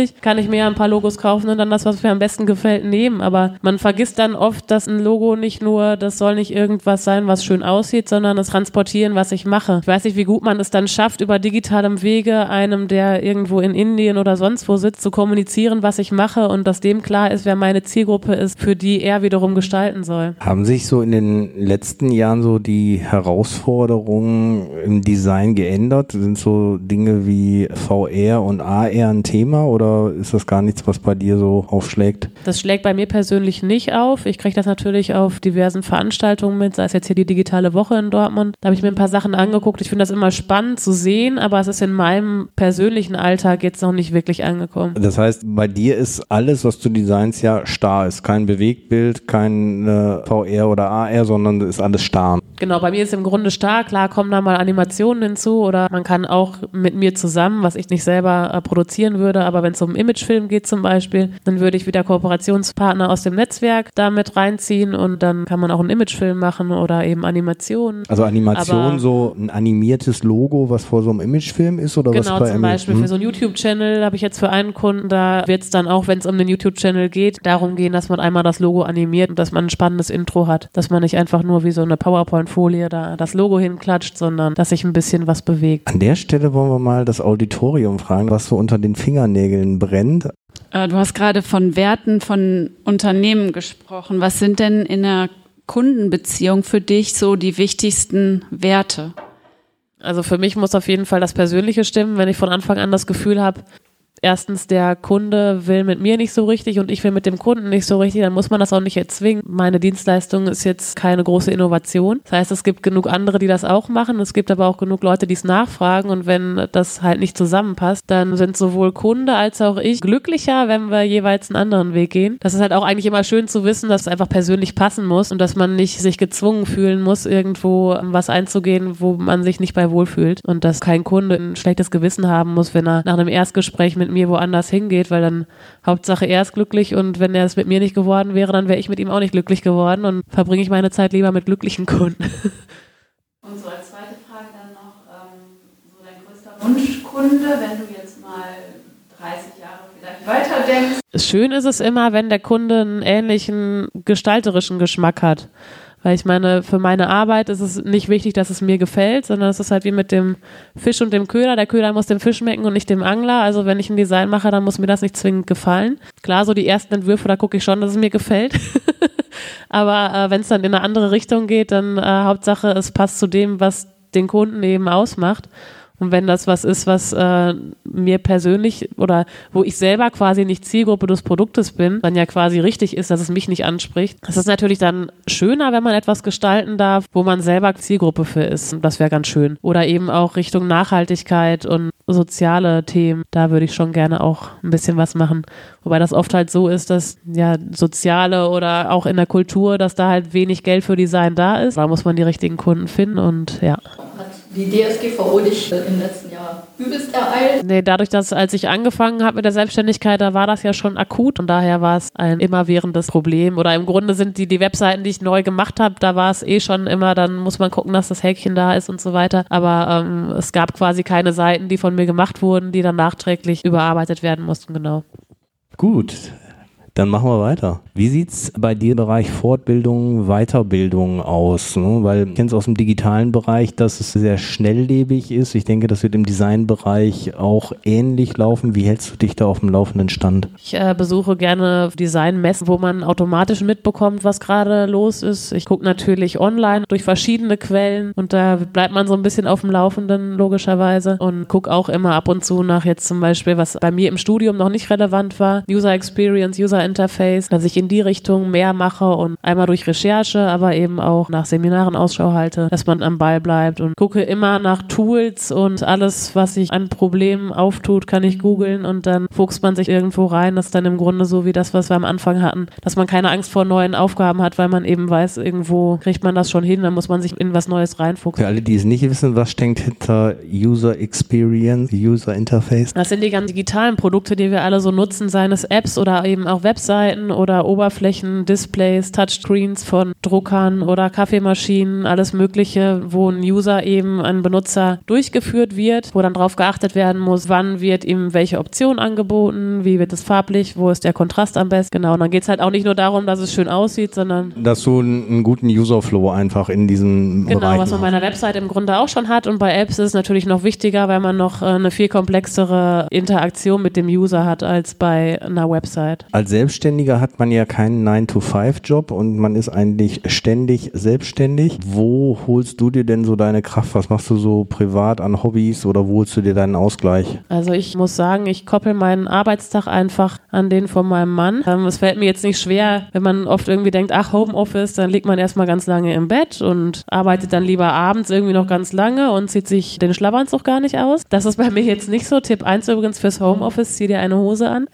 Euro kann ich mir ja ein paar Logos kaufen und dann das, was mir am besten gefällt, nehmen. Aber man vergisst dann oft, dass ein Logo nicht nur, das soll nicht irgendwas sein, was schön aussieht, sondern das Transportieren, was ich mache. Ich weiß nicht, wie gut man es dann schafft, über digitalem Wege einem, der irgendwo in Indien oder sonst wo sitzt, zu kommunizieren, was ich mache und dass dem klar ist, wer meine Zielgruppe ist, für die er wiederum gestalten soll. Haben sich so in den letzten Jahren so die Herausforderungen im Design geändert? Sind so Dinge wie VR und AR ein Thema oder ist das gar nichts, was bei dir so aufschlägt? Das schlägt bei mir persönlich nicht auf. Ich kriege das natürlich auf diversen Veranstaltungen mit, sei es jetzt hier die digitale Woche in Dortmund. Da habe ich mir ein paar Sachen angeguckt. Ich finde das immer spannend zu sehen, aber es ist in meinem persönlichen Alltag jetzt noch nicht wirklich angekommen. Das heißt, bei dir ist alles, was du designst, ja starr ist. Kein Bewegtbild, kein äh, VR oder AR, sondern ist alles starr. Genau, bei mir ist im Grunde starr. Klar kommen da mal Animationen hinzu oder man kann auch mit mir zusammen, was ich nicht selber äh, produzieren würde, aber wenn es um Imagefilm geht zum Beispiel, dann würde ich wieder Kooperationspartner aus dem Netzwerk damit reinziehen und dann kann man auch einen Imagefilm machen oder eben Animationen. Also Animation, so ein animiertes Logo, was vor so einem Imagefilm ist oder genau, was bei zum Beispiel hm? für so einen YouTube-Channel habe ich jetzt für einen Kunden, da wird es dann auch, wenn es um den YouTube-Channel geht, darum gehen, dass man einmal das Logo animiert und dass man ein spannendes Intro hat, dass man nicht einfach nur wie so eine PowerPoint-Folie da das Logo hinklatscht, sondern dass sich ein bisschen was bewegt. An der Stelle wollen wir mal das Auditorium fragen, was so unter den Fingernägeln brennt. Äh, du hast gerade von Werten von Unternehmen gesprochen. Was sind denn in der Kundenbeziehung für dich so die wichtigsten Werte? Also für mich muss auf jeden Fall das Persönliche stimmen. Wenn ich von Anfang an das Gefühl habe, erstens der Kunde will mit mir nicht so richtig und ich will mit dem Kunden nicht so richtig, dann muss man das auch nicht erzwingen. Meine Dienstleistung ist jetzt keine große Innovation. Das heißt, es gibt genug andere, die das auch machen. Es gibt aber auch genug Leute, die es nachfragen und wenn das halt nicht zusammenpasst, dann sind sowohl Kunde als auch ich glücklicher, wenn wir jeweils einen anderen Weg gehen. Das ist halt auch eigentlich immer schön zu wissen, dass es einfach persönlich passen muss und dass man nicht sich gezwungen fühlen muss, irgendwo was einzugehen, wo man sich nicht bei wohlfühlt und dass kein Kunde ein schlechtes Gewissen haben muss, wenn er nach einem Erstgespräch mit mit mir woanders hingeht, weil dann Hauptsache er ist glücklich und wenn er es mit mir nicht geworden wäre, dann wäre ich mit ihm auch nicht glücklich geworden und verbringe ich meine Zeit lieber mit glücklichen Kunden. *laughs* Und so als zweite Frage dann noch, ähm, so dein größter Wunschkunde, wenn du jetzt mal 30 Jahre vielleicht weiterdenkst? Schön ist es immer, wenn der Kunde einen ähnlichen gestalterischen Geschmack hat. Weil ich meine, für meine Arbeit ist es nicht wichtig, dass es mir gefällt, sondern es ist halt wie mit dem Fisch und dem Köder. Der Köder muss dem Fisch schmecken und nicht dem Angler. Also wenn ich ein Design mache, dann muss mir das nicht zwingend gefallen. Klar, so die ersten Entwürfe, da gucke ich schon, dass es mir gefällt. *laughs* Aber äh, wenn es dann in eine andere Richtung geht, dann äh, Hauptsache, es passt zu dem, was den Kunden eben ausmacht. Und wenn das was ist, was äh, mir persönlich oder wo ich selber quasi nicht Zielgruppe des Produktes bin, dann ja quasi richtig ist, dass es mich nicht anspricht. Das ist natürlich dann schöner, wenn man etwas gestalten darf, wo man selber Zielgruppe für ist. Das wäre ganz schön. Oder eben auch Richtung Nachhaltigkeit und soziale Themen. Da würde ich schon gerne auch ein bisschen was machen. Wobei das oft halt so ist, dass ja soziale oder auch in der Kultur, dass da halt wenig Geld für Design da ist. Da muss man die richtigen Kunden finden und ja die DSGVO dich im letzten Jahr übelst ereilt? Nee, dadurch, dass als ich angefangen habe mit der Selbstständigkeit, da war das ja schon akut und daher war es ein immerwährendes Problem. Oder im Grunde sind die, die Webseiten, die ich neu gemacht habe, da war es eh schon immer, dann muss man gucken, dass das Häkchen da ist und so weiter. Aber ähm, es gab quasi keine Seiten, die von mir gemacht wurden, die dann nachträglich überarbeitet werden mussten, genau. Gut, dann machen wir weiter. Wie sieht es bei dir im Bereich Fortbildung, Weiterbildung aus? Ne? Weil du kennst aus dem digitalen Bereich, dass es sehr schnelllebig ist. Ich denke, das wird im Designbereich auch ähnlich laufen. Wie hältst du dich da auf dem laufenden Stand? Ich äh, besuche gerne Designmessen, wo man automatisch mitbekommt, was gerade los ist. Ich gucke natürlich online durch verschiedene Quellen und da bleibt man so ein bisschen auf dem Laufenden, logischerweise. Und gucke auch immer ab und zu nach jetzt zum Beispiel, was bei mir im Studium noch nicht relevant war. User Experience, User Interface, dass ich in die Richtung mehr mache und einmal durch Recherche, aber eben auch nach Seminaren Ausschau halte, dass man am Ball bleibt und gucke immer nach Tools und alles, was sich an Problemen auftut, kann ich googeln und dann fuchst man sich irgendwo rein. Das ist dann im Grunde so wie das, was wir am Anfang hatten, dass man keine Angst vor neuen Aufgaben hat, weil man eben weiß, irgendwo kriegt man das schon hin, dann muss man sich in was Neues reinfuchsen. Für alle, die es nicht wissen, was steckt hinter User Experience, User Interface? Das sind die ganz digitalen Produkte, die wir alle so nutzen, seien es Apps oder eben auch Web Webseiten oder Oberflächen, Displays, Touchscreens von Druckern oder Kaffeemaschinen, alles Mögliche, wo ein User eben, ein Benutzer durchgeführt wird, wo dann darauf geachtet werden muss, wann wird ihm welche Option angeboten, wie wird es farblich, wo ist der Kontrast am besten. Genau, und dann geht es halt auch nicht nur darum, dass es schön aussieht, sondern. Dass du einen guten Userflow einfach in diesem Genau, Bereich was man bei einer Website im Grunde auch schon hat. Und bei Apps ist es natürlich noch wichtiger, weil man noch äh, eine viel komplexere Interaktion mit dem User hat als bei einer Website. Als Selbstständiger hat man ja keinen 9-to-5-Job und man ist eigentlich ständig selbstständig. Wo holst du dir denn so deine Kraft? Was machst du so privat an Hobbys oder wo holst du dir deinen Ausgleich? Also ich muss sagen, ich koppel meinen Arbeitstag einfach an den von meinem Mann. Ähm, es fällt mir jetzt nicht schwer, wenn man oft irgendwie denkt, ach, Homeoffice, dann liegt man erstmal ganz lange im Bett und arbeitet dann lieber abends irgendwie noch ganz lange und zieht sich den Schlafanzug gar nicht aus. Das ist bei mir jetzt nicht so. Tipp 1 übrigens fürs Homeoffice, zieh dir eine Hose an.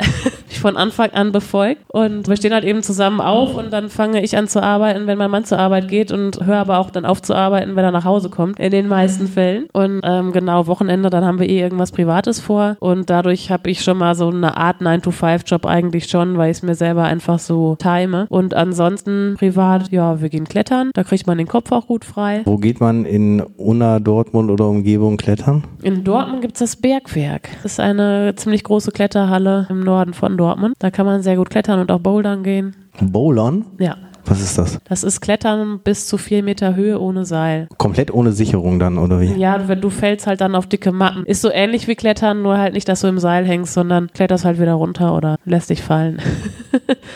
ich *laughs* von Anfang an befolgt und wir stehen halt eben zusammen auf und dann fange ich an zu arbeiten, wenn mein Mann zur Arbeit geht und höre aber auch dann auf zu arbeiten, wenn er nach Hause kommt, in den meisten Fällen. Und ähm, genau, Wochenende, dann haben wir eh irgendwas Privates vor und dadurch habe ich schon mal so eine Art 9-to-5-Job eigentlich schon, weil ich es mir selber einfach so time. Und ansonsten privat, ja, wir gehen klettern, da kriegt man den Kopf auch gut frei. Wo geht man in Unna, Dortmund oder Umgebung klettern? In Dortmund gibt es das Bergwerk. Das ist eine ziemlich große Kletterhalle im Norden von Dortmund. Da kann man sehr gut klettern und auch bouldern gehen. Bowlern? Ja. Was ist das? Das ist Klettern bis zu vier Meter Höhe ohne Seil. Komplett ohne Sicherung dann, oder wie? Ja, wenn du fällst halt dann auf dicke Matten. Ist so ähnlich wie Klettern, nur halt nicht, dass du im Seil hängst, sondern kletterst halt wieder runter oder lässt dich fallen. *laughs*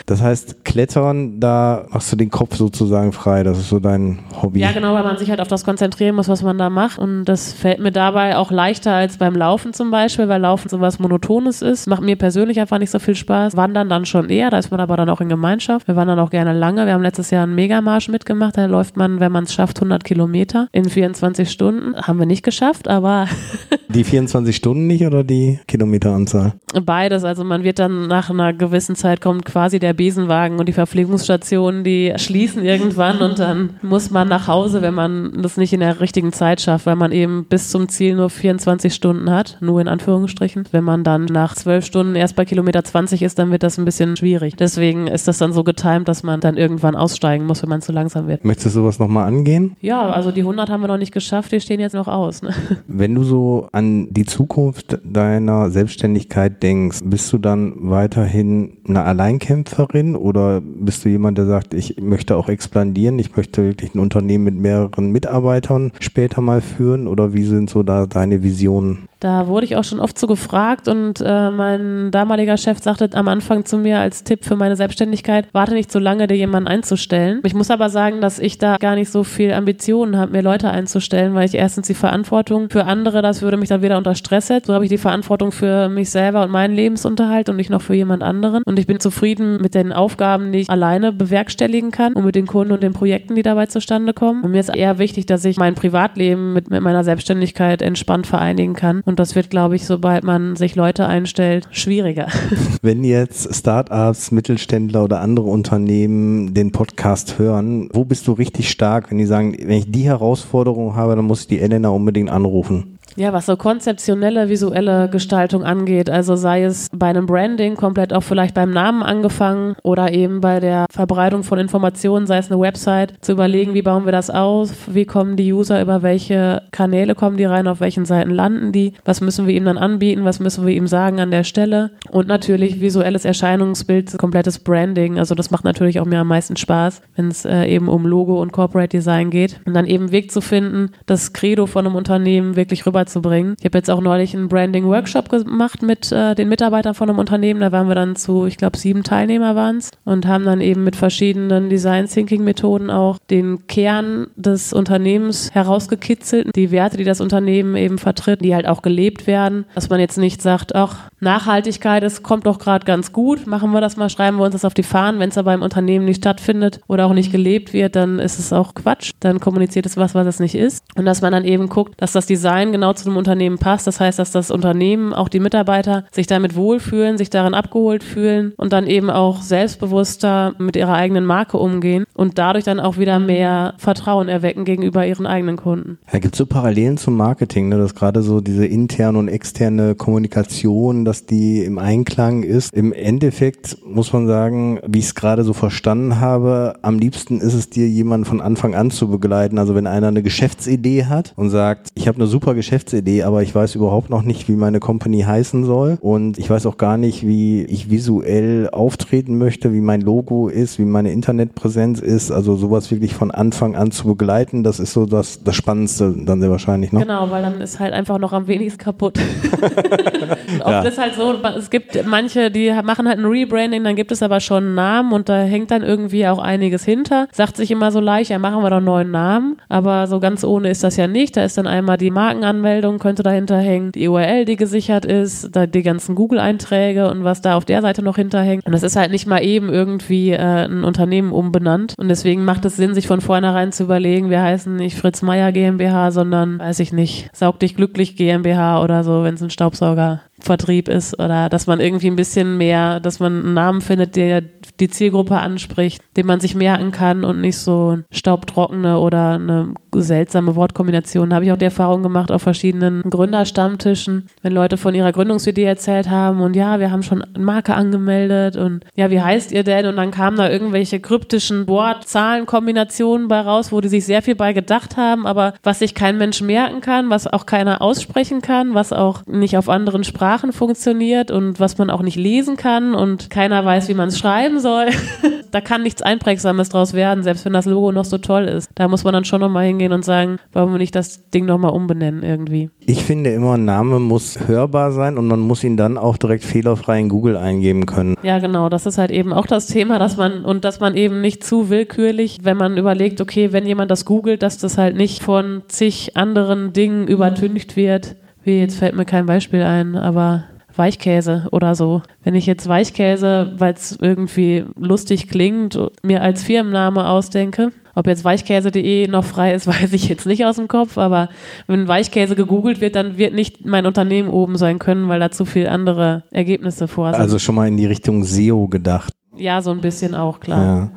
Das heißt, Klettern, da machst du den Kopf sozusagen frei. Das ist so dein Hobby. Ja, genau, weil man sich halt auf das konzentrieren muss, was man da macht. Und das fällt mir dabei auch leichter als beim Laufen zum Beispiel, weil Laufen so was Monotones ist. Macht mir persönlich einfach nicht so viel Spaß. Wandern dann schon eher, da ist man aber dann auch in Gemeinschaft. Wir wandern auch gerne lange. Wir haben letztes Jahr einen Megamarsch mitgemacht. Da läuft man, wenn man es schafft, 100 Kilometer in 24 Stunden. Haben wir nicht geschafft, aber *laughs* Die 24 Stunden nicht oder die Kilometeranzahl? beides. Also man wird dann nach einer gewissen Zeit kommt quasi der Besenwagen und die Verpflegungsstationen, die schließen irgendwann und dann muss man nach Hause, wenn man das nicht in der richtigen Zeit schafft, weil man eben bis zum Ziel nur 24 Stunden hat, nur in Anführungsstrichen. Wenn man dann nach zwölf Stunden erst bei Kilometer 20 ist, dann wird das ein bisschen schwierig. Deswegen ist das dann so getimt, dass man dann irgendwann aussteigen muss, wenn man zu langsam wird. Möchtest du sowas nochmal angehen? Ja, also die 100 haben wir noch nicht geschafft, die stehen jetzt noch aus. Ne? Wenn du so an die Zukunft deiner Selbstständigkeit denkst, bist du dann weiterhin eine Alleinkämpferin oder bist du jemand, der sagt, ich möchte auch expandieren, ich möchte wirklich ein Unternehmen mit mehreren Mitarbeitern später mal führen oder wie sind so da deine Visionen? Da wurde ich auch schon oft so gefragt und äh, mein damaliger Chef sagte am Anfang zu mir als Tipp für meine Selbstständigkeit, warte nicht so lange, dir jemanden einzustellen. Ich muss aber sagen, dass ich da gar nicht so viel Ambitionen habe, mir Leute einzustellen, weil ich erstens die Verantwortung für andere, das würde mich dann wieder unter Stress setzen. So habe ich die Verantwortung für mich selber und meinen Lebensunterhalt und nicht noch für jemand anderen. Und ich bin zufrieden mit den Aufgaben, die ich alleine bewerkstelligen kann und mit den Kunden und den Projekten, die dabei zustande kommen. Und mir ist eher wichtig, dass ich mein Privatleben mit, mit meiner Selbstständigkeit entspannt vereinigen kann. Und das wird, glaube ich, sobald man sich Leute einstellt, schwieriger. *laughs* Wenn jetzt Startups, Mittelständler oder andere Unternehmen den Podcast hören, wo bist du richtig stark, wenn die sagen, wenn ich die Herausforderung habe, dann muss ich die Elena unbedingt anrufen? Ja, was so konzeptionelle, visuelle Gestaltung angeht, also sei es bei einem Branding komplett auch vielleicht beim Namen angefangen oder eben bei der Verbreitung von Informationen, sei es eine Website, zu überlegen, wie bauen wir das aus, wie kommen die User, über welche Kanäle kommen die rein, auf welchen Seiten landen die, was müssen wir ihm dann anbieten, was müssen wir ihm sagen an der Stelle und natürlich visuelles Erscheinungsbild, komplettes Branding, also das macht natürlich auch mir am meisten Spaß, wenn es äh, eben um Logo und Corporate Design geht und dann eben einen Weg zu finden, das Credo von einem Unternehmen wirklich rüberzubringen. Ich habe jetzt auch neulich einen Branding-Workshop gemacht mit äh, den Mitarbeitern von einem Unternehmen. Da waren wir dann zu, ich glaube, sieben Teilnehmer waren es und haben dann eben mit verschiedenen Design-Thinking-Methoden auch den Kern des Unternehmens herausgekitzelt. Die Werte, die das Unternehmen eben vertritt, die halt auch gelebt werden. Dass man jetzt nicht sagt, ach, Nachhaltigkeit, es kommt doch gerade ganz gut, machen wir das mal, schreiben wir uns das auf die Fahnen. Wenn es aber im Unternehmen nicht stattfindet oder auch nicht gelebt wird, dann ist es auch Quatsch. Dann kommuniziert es was, was es nicht ist. Und dass man dann eben guckt, dass das Design genau zu einem Unternehmen passt. Das heißt, dass das Unternehmen, auch die Mitarbeiter sich damit wohlfühlen, sich darin abgeholt fühlen und dann eben auch selbstbewusster mit ihrer eigenen Marke umgehen und dadurch dann auch wieder mehr Vertrauen erwecken gegenüber ihren eigenen Kunden. Ja, gibt es so Parallelen zum Marketing, ne, dass gerade so diese interne und externe Kommunikation, dass die im Einklang ist. Im Endeffekt muss man sagen, wie ich es gerade so verstanden habe, am liebsten ist es dir, jemanden von Anfang an zu begleiten. Also wenn einer eine Geschäftsidee hat und sagt, ich habe eine super Geschäftsidee, aber ich weiß überhaupt noch nicht, wie meine Company heißen soll und ich weiß auch gar nicht, wie ich visuell auftreten möchte, wie mein Logo ist, wie meine Internetpräsenz ist. Also sowas wirklich von Anfang an zu begleiten, das ist so das, das Spannendste dann sehr wahrscheinlich. Ne? Genau, weil dann ist halt einfach noch am wenigsten kaputt. *laughs* Oft ja. ist halt so, es gibt manche, die machen halt ein Rebranding, dann gibt es aber schon einen Namen und da hängt dann irgendwie auch einiges hinter. Sagt sich immer so leicht, ja, machen wir doch einen neuen Namen. Aber so ganz ohne ist das ja nicht. Da ist dann einmal die Markenanmeldung, könnte dahinter hängen, die URL, die gesichert ist, die ganzen Google-Einträge und was da auf der Seite noch hinterhängt. Und das ist halt nicht mal eben irgendwie äh, ein Unternehmen umbenannt. Und deswegen macht es Sinn, sich von vornherein zu überlegen, wir heißen nicht Fritz Meier GmbH, sondern, weiß ich nicht, Saug dich glücklich GmbH oder so, wenn es ein Staubsauger Vertrieb ist oder dass man irgendwie ein bisschen mehr, dass man einen Namen findet, der die Zielgruppe anspricht, den man sich merken kann und nicht so staubtrockene oder eine seltsame Wortkombination. Da habe ich auch die Erfahrung gemacht auf verschiedenen Gründerstammtischen, wenn Leute von ihrer Gründungsidee erzählt haben und ja, wir haben schon eine Marke angemeldet und ja, wie heißt ihr denn? Und dann kamen da irgendwelche kryptischen Wort-Zahlen-Kombinationen bei raus, wo die sich sehr viel bei gedacht haben, aber was sich kein Mensch merken kann, was auch keiner aussprechen kann, was auch nicht auf anderen Sprachen Sprachen funktioniert und was man auch nicht lesen kann und keiner weiß, wie man es schreiben soll. *laughs* da kann nichts Einprägsames draus werden, selbst wenn das Logo noch so toll ist. Da muss man dann schon nochmal hingehen und sagen, warum wir nicht das Ding nochmal umbenennen irgendwie. Ich finde immer, ein Name muss hörbar sein und man muss ihn dann auch direkt fehlerfrei in Google eingeben können. Ja, genau. Das ist halt eben auch das Thema, dass man und dass man eben nicht zu willkürlich, wenn man überlegt, okay, wenn jemand das googelt, dass das halt nicht von zig anderen Dingen übertüncht wird wie jetzt fällt mir kein Beispiel ein, aber Weichkäse oder so. Wenn ich jetzt Weichkäse, weil es irgendwie lustig klingt, mir als Firmenname ausdenke, ob jetzt weichkäse.de noch frei ist, *laughs* weiß ich jetzt nicht aus dem Kopf, aber wenn Weichkäse gegoogelt wird, dann wird nicht mein Unternehmen oben sein können, weil da zu viele andere Ergebnisse vor sind. Also schon mal in die Richtung SEO gedacht. Ja, so ein bisschen auch, klar.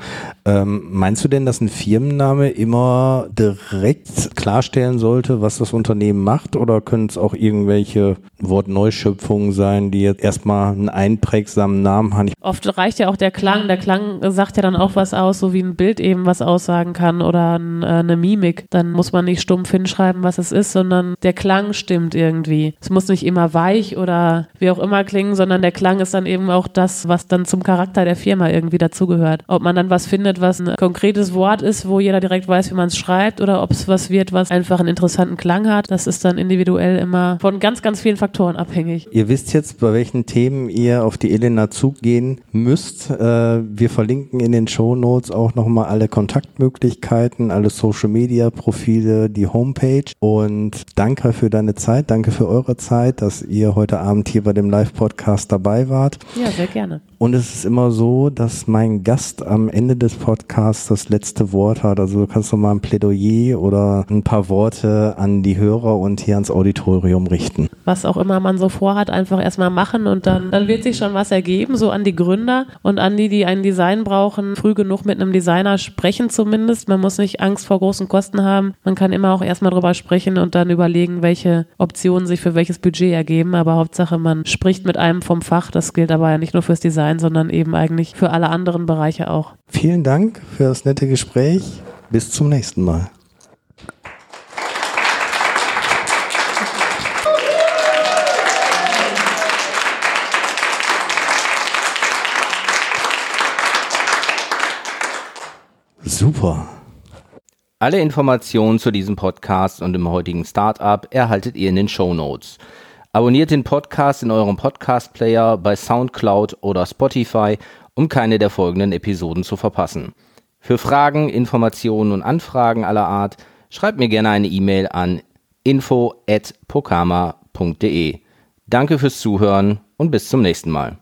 Ja. Ähm, meinst du denn, dass ein Firmenname immer direkt klarstellen sollte, was das Unternehmen macht? Oder können es auch irgendwelche Wortneuschöpfungen sein, die jetzt erstmal einen einprägsamen Namen haben? Oft reicht ja auch der Klang. Der Klang sagt ja dann auch was aus, so wie ein Bild eben was aussagen kann oder ein, äh, eine Mimik. Dann muss man nicht stumpf hinschreiben, was es ist, sondern der Klang stimmt irgendwie. Es muss nicht immer weich oder wie auch immer klingen, sondern der Klang ist dann eben auch das, was dann zum Charakter der Firma Firma irgendwie dazugehört. Ob man dann was findet, was ein konkretes Wort ist, wo jeder direkt weiß, wie man es schreibt, oder ob es was wird, was einfach einen interessanten Klang hat, das ist dann individuell immer von ganz, ganz vielen Faktoren abhängig. Ihr wisst jetzt, bei welchen Themen ihr auf die Elena zugehen müsst. Äh, wir verlinken in den Show Notes auch nochmal alle Kontaktmöglichkeiten, alle Social Media Profile, die Homepage. Und danke für deine Zeit, danke für eure Zeit, dass ihr heute Abend hier bei dem Live-Podcast dabei wart. Ja, sehr gerne. Und es ist immer so, dass mein Gast am Ende des Podcasts das letzte Wort hat. Also du kannst du mal ein Plädoyer oder ein paar Worte an die Hörer und hier ans Auditorium richten. Was auch immer man so vorhat, einfach erstmal machen und dann, dann wird sich schon was ergeben, so an die Gründer und an die, die ein Design brauchen, früh genug mit einem Designer sprechen zumindest. Man muss nicht Angst vor großen Kosten haben. Man kann immer auch erstmal drüber sprechen und dann überlegen, welche Optionen sich für welches Budget ergeben. Aber Hauptsache, man spricht mit einem vom Fach. Das gilt aber ja nicht nur fürs Design sondern eben eigentlich für alle anderen Bereiche auch. Vielen Dank für das nette Gespräch. Bis zum nächsten Mal. Super. Alle Informationen zu diesem Podcast und dem heutigen Startup erhaltet ihr in den Show Notes. Abonniert den Podcast in eurem Podcast-Player bei SoundCloud oder Spotify, um keine der folgenden Episoden zu verpassen. Für Fragen, Informationen und Anfragen aller Art schreibt mir gerne eine E-Mail an info@pokama.de. Danke fürs Zuhören und bis zum nächsten Mal.